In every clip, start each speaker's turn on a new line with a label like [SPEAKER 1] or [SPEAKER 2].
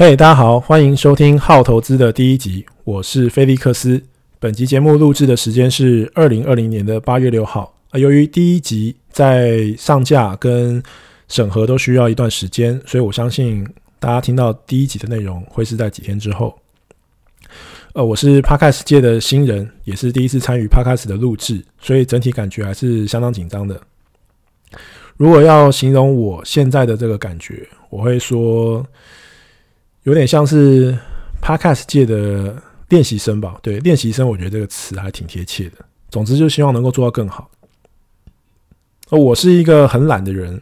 [SPEAKER 1] 嘿大家好，欢迎收听《好投资》的第一集，我是菲利克斯。本集节目录制的时间是二零二零年的八月六号。啊，由于第一集在上架跟审核都需要一段时间，所以我相信大家听到第一集的内容会是在几天之后。呃，我是 Podcast 界的新人，也是第一次参与 Podcast 的录制，所以整体感觉还是相当紧张的。如果要形容我现在的这个感觉，我会说。有点像是 Podcast 界的练习生吧？对，练习生，我觉得这个词还挺贴切的。总之，就希望能够做到更好。我是一个很懒的人，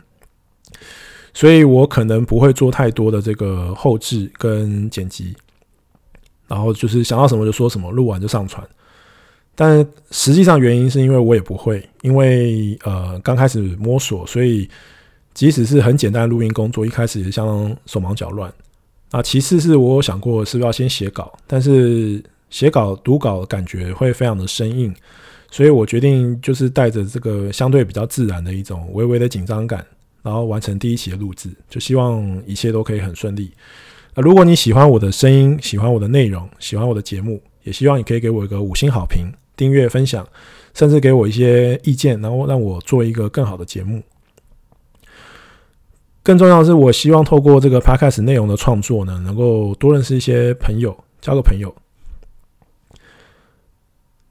[SPEAKER 1] 所以我可能不会做太多的这个后置跟剪辑，然后就是想到什么就说什么，录完就上传。但实际上原因是因为我也不会，因为呃刚开始摸索，所以即使是很简单的录音工作，一开始也相当手忙脚乱。啊，其次是我有想过是不是要先写稿，但是写稿读稿感觉会非常的生硬，所以我决定就是带着这个相对比较自然的一种微微的紧张感，然后完成第一期的录制，就希望一切都可以很顺利。那如果你喜欢我的声音，喜欢我的内容，喜欢我的节目，也希望你可以给我一个五星好评、订阅、分享，甚至给我一些意见，然后让我做一个更好的节目。更重要的是，我希望透过这个 podcast 内容的创作呢，能够多认识一些朋友，交个朋友。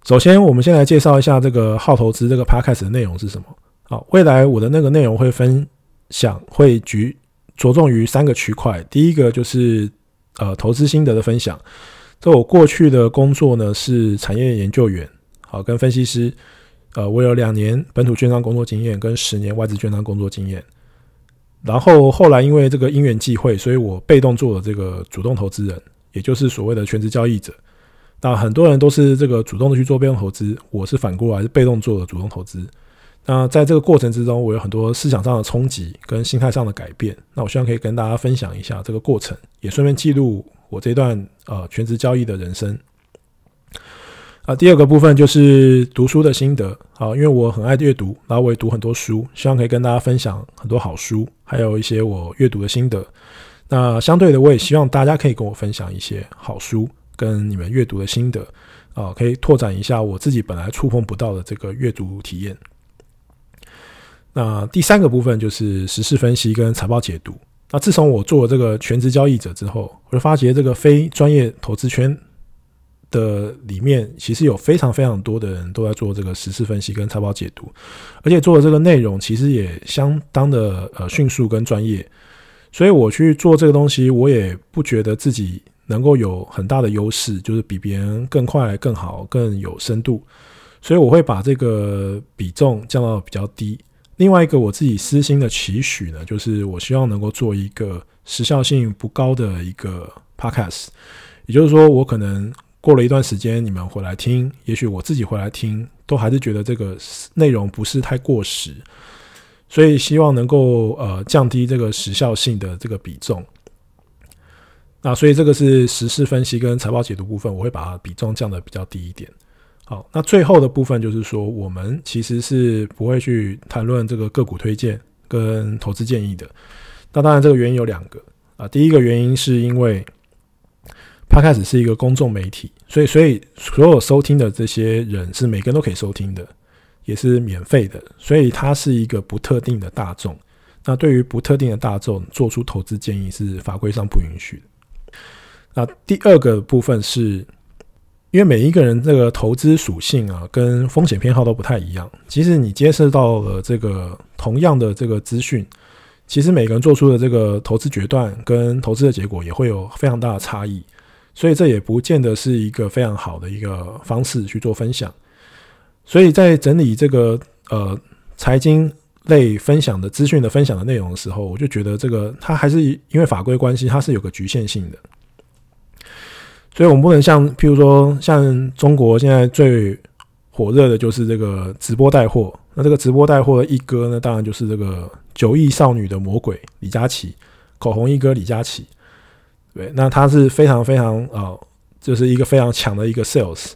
[SPEAKER 1] 首先，我们先来介绍一下这个好投资这个 podcast 的内容是什么。好，未来我的那个内容会分享，会局着重于三个区块。第一个就是呃投资心得的分享。这我过去的工作呢是产业研究员，好，跟分析师。呃，我有两年本土券商工作经验，跟十年外资券商工作经验。然后后来因为这个因缘际会，所以我被动做了这个主动投资人，也就是所谓的全职交易者。那很多人都是这个主动的去做被动投资，我是反过来是被动做的主动投资。那在这个过程之中，我有很多思想上的冲击跟心态上的改变。那我希望可以跟大家分享一下这个过程，也顺便记录我这段呃全职交易的人生。啊，第二个部分就是读书的心得。好，因为我很爱阅读，然后我也读很多书，希望可以跟大家分享很多好书，还有一些我阅读的心得。那相对的，我也希望大家可以跟我分享一些好书跟你们阅读的心得，啊，可以拓展一下我自己本来触碰不到的这个阅读体验。那第三个部分就是时事分析跟财报解读。那自从我做了这个全职交易者之后，我就发觉这个非专业投资圈。的里面其实有非常非常多的人都在做这个时事分析跟财报解读，而且做的这个内容其实也相当的呃迅速跟专业，所以我去做这个东西，我也不觉得自己能够有很大的优势，就是比别人更快、更好、更有深度，所以我会把这个比重降到比较低。另外一个我自己私心的期许呢，就是我希望能够做一个时效性不高的一个 podcast，也就是说我可能。过了一段时间，你们回来听，也许我自己回来听，都还是觉得这个内容不是太过时，所以希望能够呃降低这个时效性的这个比重。那所以这个是时事分析跟财报解读部分，我会把比重降得比较低一点。好，那最后的部分就是说，我们其实是不会去谈论这个个股推荐跟投资建议的。那当然，这个原因有两个啊，第一个原因是因为。它开始是一个公众媒体，所以所以所有收听的这些人是每个人都可以收听的，也是免费的，所以它是一个不特定的大众。那对于不特定的大众做出投资建议是法规上不允许的。那第二个部分是，因为每一个人这个投资属性啊，跟风险偏好都不太一样。即使你接受到了这个同样的这个资讯，其实每个人做出的这个投资决断跟投资的结果也会有非常大的差异。所以这也不见得是一个非常好的一个方式去做分享。所以在整理这个呃财经类分享的资讯的分享的内容的时候，我就觉得这个它还是因为法规关系，它是有个局限性的。所以我们不能像譬如说像中国现在最火热的就是这个直播带货，那这个直播带货的一哥呢，当然就是这个九亿少女的魔鬼李佳琦，口红一哥李佳琦。对，那他是非常非常呃，就是一个非常强的一个 sales。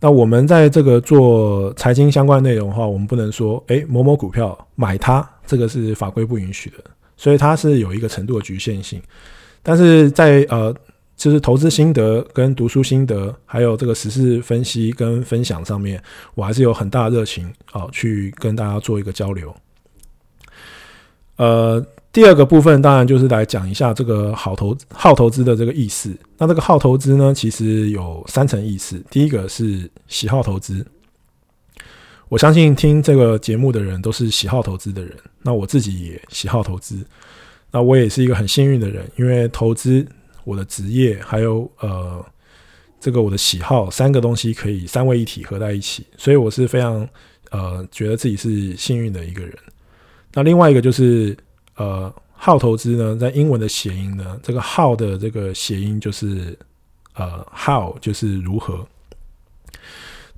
[SPEAKER 1] 那我们在这个做财经相关内容的话，我们不能说，诶，某某股票买它，这个是法规不允许的，所以它是有一个程度的局限性。但是在呃，就是投资心得跟读书心得，还有这个时事分析跟分享上面，我还是有很大的热情啊，去跟大家做一个交流。呃，第二个部分当然就是来讲一下这个好投好投资的这个意思。那这个好投资呢，其实有三层意思。第一个是喜好投资，我相信听这个节目的人都是喜好投资的人。那我自己也喜好投资，那我也是一个很幸运的人，因为投资、我的职业还有呃这个我的喜好三个东西可以三位一体合在一起，所以我是非常呃觉得自己是幸运的一个人。那另外一个就是，呃，好投资呢，在英文的谐音呢，这个好的这个谐音就是，呃，how 就是如何。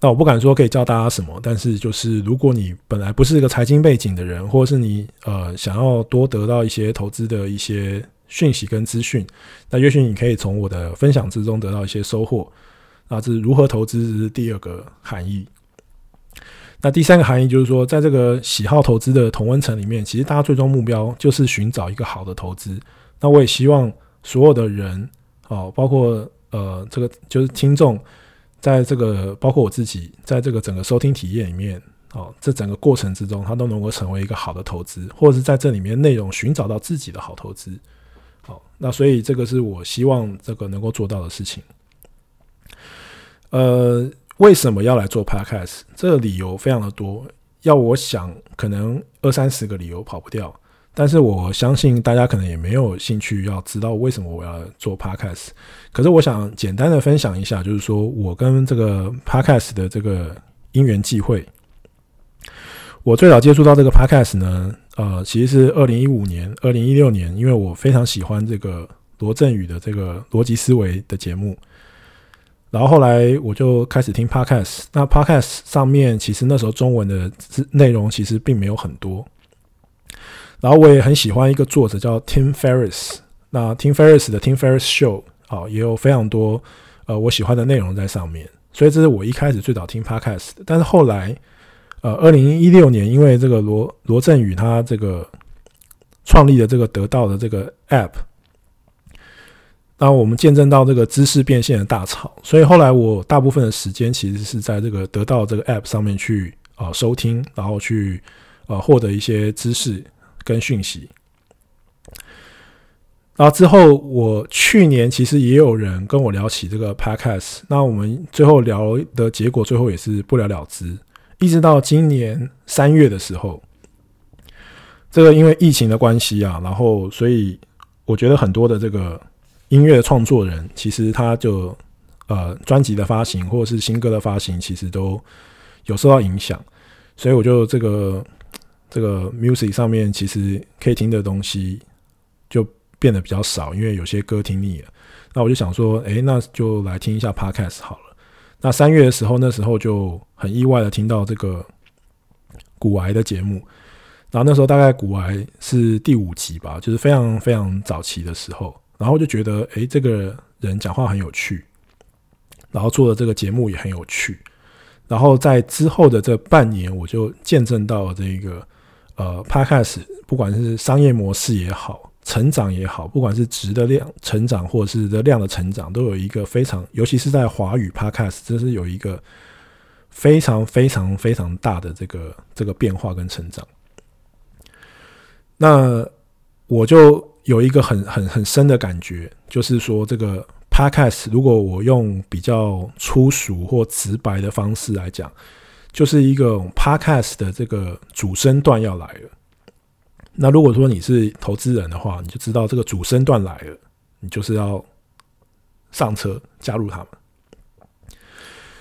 [SPEAKER 1] 那我不敢说可以教大家什么，但是就是如果你本来不是一个财经背景的人，或者是你呃想要多得到一些投资的一些讯息跟资讯，那也许你可以从我的分享之中得到一些收获。那这是如何投资，是第二个含义。那第三个含义就是说，在这个喜好投资的同温层里面，其实大家最终目标就是寻找一个好的投资。那我也希望所有的人，哦，包括呃这个就是听众，在这个包括我自己，在这个整个收听体验里面，哦，这整个过程之中，他都能够成为一个好的投资，或者是在这里面内容寻找到自己的好投资。好，那所以这个是我希望这个能够做到的事情。呃。为什么要来做 Podcast？这个理由非常的多，要我想可能二三十个理由跑不掉。但是我相信大家可能也没有兴趣要知道为什么我要做 Podcast。可是我想简单的分享一下，就是说我跟这个 Podcast 的这个因缘际会。我最早接触到这个 Podcast 呢，呃，其实是二零一五年、二零一六年，因为我非常喜欢这个罗振宇的这个逻辑思维的节目。然后后来我就开始听 Podcast，那 Podcast 上面其实那时候中文的内容其实并没有很多。然后我也很喜欢一个作者叫 Tim Ferriss，那 Tim Ferriss 的 Tim Ferriss Show 啊，也有非常多呃我喜欢的内容在上面。所以这是我一开始最早听 Podcast 的。但是后来呃，二零一六年因为这个罗罗振宇他这个创立的这个得到的这个 App。那我们见证到这个知识变现的大潮，所以后来我大部分的时间其实是在这个得到这个 App 上面去啊、收听，然后去呃获得一些知识跟讯息。然后之后，我去年其实也有人跟我聊起这个 Podcast，那我们最后聊的结果，最后也是不了了之。一直到今年三月的时候，这个因为疫情的关系啊，然后所以我觉得很多的这个。音乐创作人其实他就呃专辑的发行或者是新歌的发行，其实都有受到影响，所以我就这个这个 music 上面其实可以听的东西就变得比较少，因为有些歌听腻了。那我就想说，诶，那就来听一下 podcast 好了。那三月的时候，那时候就很意外的听到这个股癌的节目，然后那时候大概股癌是第五集吧，就是非常非常早期的时候。然后就觉得，诶，这个人讲话很有趣，然后做的这个节目也很有趣。然后在之后的这半年，我就见证到这个呃，Podcast 不管是商业模式也好，成长也好，不管是值的量成长或者是的量的成长，都有一个非常，尤其是在华语 Podcast，这是有一个非常非常非常大的这个这个变化跟成长。那我就。有一个很很很深的感觉，就是说这个 podcast，如果我用比较粗俗或直白的方式来讲，就是一个 podcast 的这个主升段要来了。那如果说你是投资人的话，你就知道这个主升段来了，你就是要上车加入他们。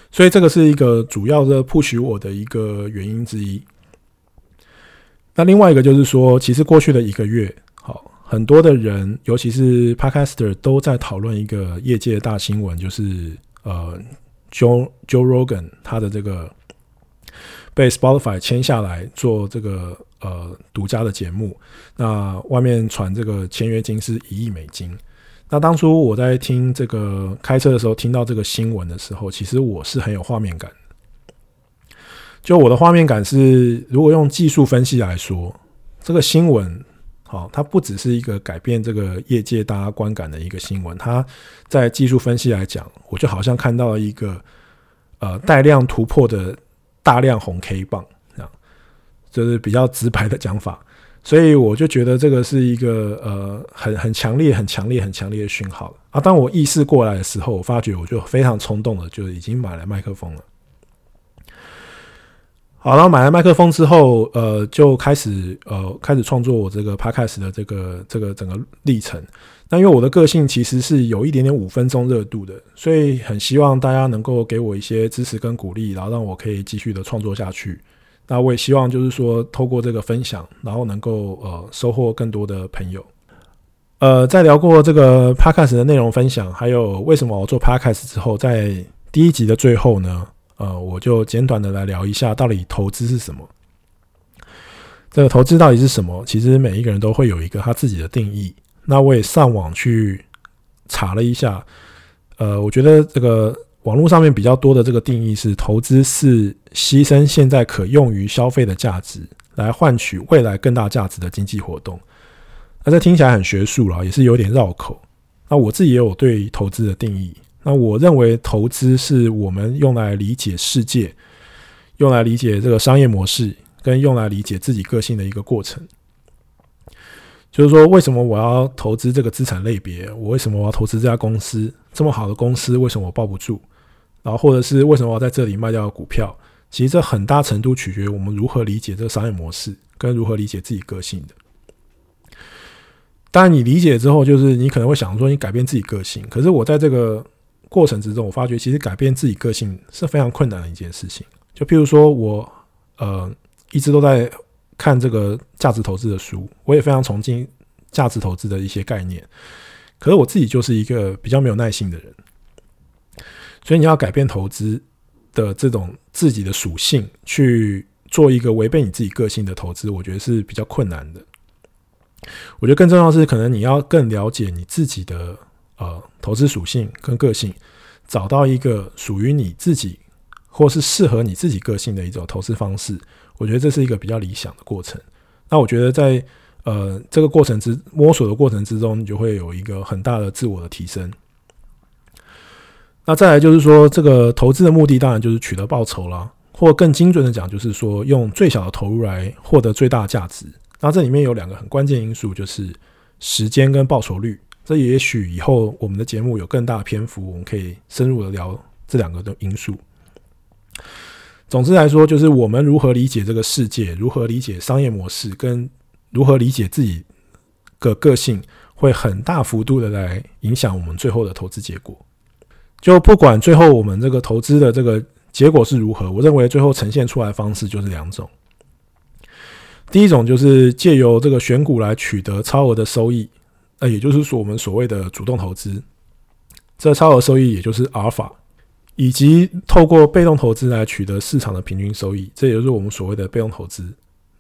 [SPEAKER 1] 所以这个是一个主要的 push 我的一个原因之一。那另外一个就是说，其实过去的一个月。很多的人，尤其是 Podcaster，都在讨论一个业界大新闻，就是呃，Joe Joe Rogan 他的这个被 Spotify 签下来做这个呃独家的节目。那外面传这个签约金是一亿美金。那当初我在听这个开车的时候，听到这个新闻的时候，其实我是很有画面感。就我的画面感是，如果用技术分析来说，这个新闻。好，它不只是一个改变这个业界大家观感的一个新闻，它在技术分析来讲，我就好像看到了一个呃带量突破的大量红 K 棒，这样，就是比较直白的讲法。所以我就觉得这个是一个呃很很强烈、很强烈、很强烈的讯号啊！当我意识过来的时候，我发觉我就非常冲动的，就已经买了麦克风了。好，然后买了麦克风之后，呃，就开始呃开始创作我这个 Podcast 的这个这个整个历程。那因为我的个性其实是有一点点五分钟热度的，所以很希望大家能够给我一些支持跟鼓励，然后让我可以继续的创作下去。那我也希望就是说，透过这个分享，然后能够呃收获更多的朋友。呃，在聊过这个 Podcast 的内容分享，还有为什么我做 Podcast 之后，在第一集的最后呢，呃，我就简短的来聊一下，到底投资是什么？这个投资到底是什么？其实每一个人都会有一个他自己的定义。那我也上网去查了一下，呃，我觉得这个。网络上面比较多的这个定义是，投资是牺牲现在可用于消费的价值，来换取未来更大价值的经济活动。那这听起来很学术了，也是有点绕口。那我自己也有对投资的定义。那我认为投资是我们用来理解世界，用来理解这个商业模式，跟用来理解自己个性的一个过程。就是说，为什么我要投资这个资产类别？我为什么我要投资这家公司？这么好的公司，为什么我抱不住？然后，或者是为什么我要在这里卖掉股票？其实这很大程度取决于我们如何理解这个商业模式，跟如何理解自己个性的。当然，你理解之后，就是你可能会想说，你改变自己个性。可是我在这个过程之中，我发觉其实改变自己个性是非常困难的一件事情。就譬如说我呃一直都在看这个价值投资的书，我也非常崇敬价值投资的一些概念。可是我自己就是一个比较没有耐性的人。所以你要改变投资的这种自己的属性，去做一个违背你自己个性的投资，我觉得是比较困难的。我觉得更重要的是，可能你要更了解你自己的呃投资属性跟个性，找到一个属于你自己或是适合你自己个性的一种投资方式。我觉得这是一个比较理想的过程。那我觉得在呃这个过程之摸索的过程之中，你就会有一个很大的自我的提升。那再来就是说，这个投资的目的当然就是取得报酬啦，或更精准的讲，就是说用最小的投入来获得最大价值。那这里面有两个很关键因素，就是时间跟报酬率。这也许以后我们的节目有更大的篇幅，我们可以深入的聊这两个的因素。总之来说，就是我们如何理解这个世界，如何理解商业模式，跟如何理解自己的个性，会很大幅度的来影响我们最后的投资结果。就不管最后我们这个投资的这个结果是如何，我认为最后呈现出来的方式就是两种。第一种就是借由这个选股来取得超额的收益，那也就是说我们所谓的主动投资，这超额收益也就是阿尔法，以及透过被动投资来取得市场的平均收益，这也就是我们所谓的被动投资。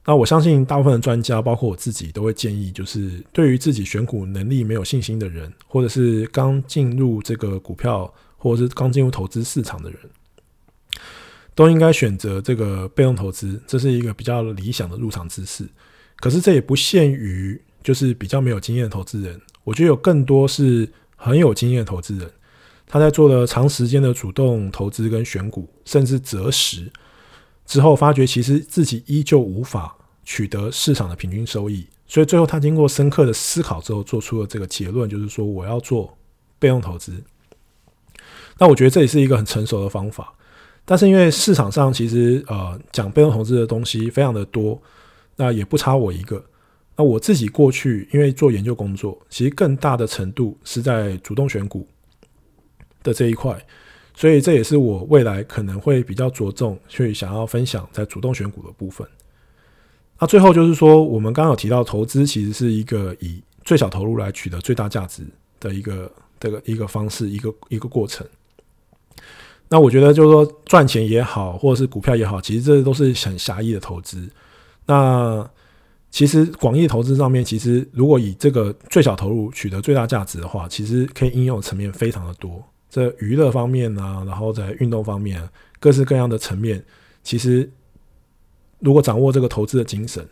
[SPEAKER 1] 那我相信大部分的专家，包括我自己，都会建议，就是对于自己选股能力没有信心的人，或者是刚进入这个股票。或者是刚进入投资市场的人，都应该选择这个被动投资，这是一个比较理想的入场姿势。可是这也不限于就是比较没有经验的投资人，我觉得有更多是很有经验的投资人，他在做了长时间的主动投资跟选股，甚至择时之后，发觉其实自己依旧无法取得市场的平均收益，所以最后他经过深刻的思考之后，做出了这个结论，就是说我要做被动投资。那我觉得这也是一个很成熟的方法，但是因为市场上其实呃讲被动投资的东西非常的多，那也不差我一个。那我自己过去因为做研究工作，其实更大的程度是在主动选股的这一块，所以这也是我未来可能会比较着重去想要分享在主动选股的部分。那最后就是说，我们刚刚有提到投资其实是一个以最小投入来取得最大价值的一个这个一个方式，一个一个过程。那我觉得就是说赚钱也好，或者是股票也好，其实这都是很狭义的投资。那其实广义投资上面，其实如果以这个最小投入取得最大价值的话，其实可以应用层面非常的多。这娱乐方面啊，然后在运动方面，各式各样的层面，其实如果掌握这个投资的精神，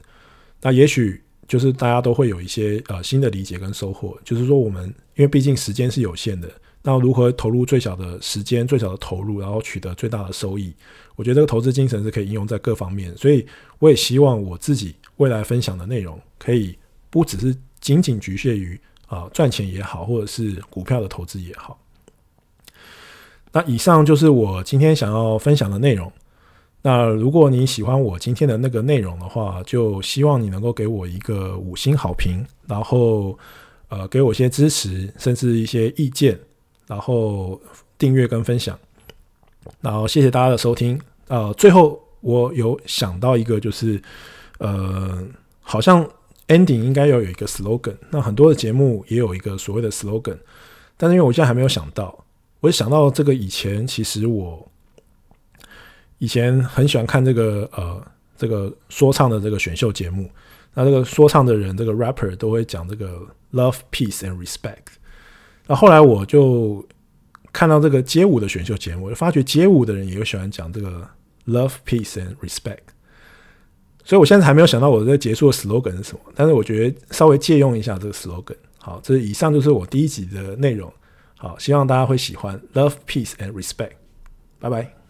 [SPEAKER 1] 那也许就是大家都会有一些呃新的理解跟收获。就是说，我们因为毕竟时间是有限的，那如何投入最小的时间、最小的投入，然后取得最大的收益？我觉得这个投资精神是可以应用在各方面。所以，我也希望我自己未来分享的内容，可以不只是仅仅局限于啊赚钱也好，或者是股票的投资也好。那以上就是我今天想要分享的内容。那如果你喜欢我今天的那个内容的话，就希望你能够给我一个五星好评，然后呃给我些支持，甚至一些意见，然后订阅跟分享。然后谢谢大家的收听。呃，最后我有想到一个，就是呃好像 ending 应该要有一个 slogan。那很多的节目也有一个所谓的 slogan，但是因为我现在还没有想到，我想到这个以前其实我。以前很喜欢看这个呃这个说唱的这个选秀节目，那这个说唱的人这个 rapper 都会讲这个 love peace and respect。那后来我就看到这个街舞的选秀节目，我就发觉街舞的人也有喜欢讲这个 love peace and respect。所以我现在还没有想到我这个结束的 slogan 是什么，但是我觉得稍微借用一下这个 slogan。好，这以上就是我第一集的内容。好，希望大家会喜欢 love peace and respect。拜拜。